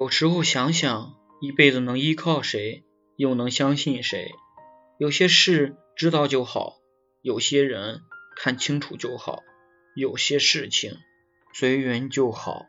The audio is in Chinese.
有时候想想一辈子能依靠谁又能相信谁？有些事知道就好有些人看清楚就好有些事情随缘就好。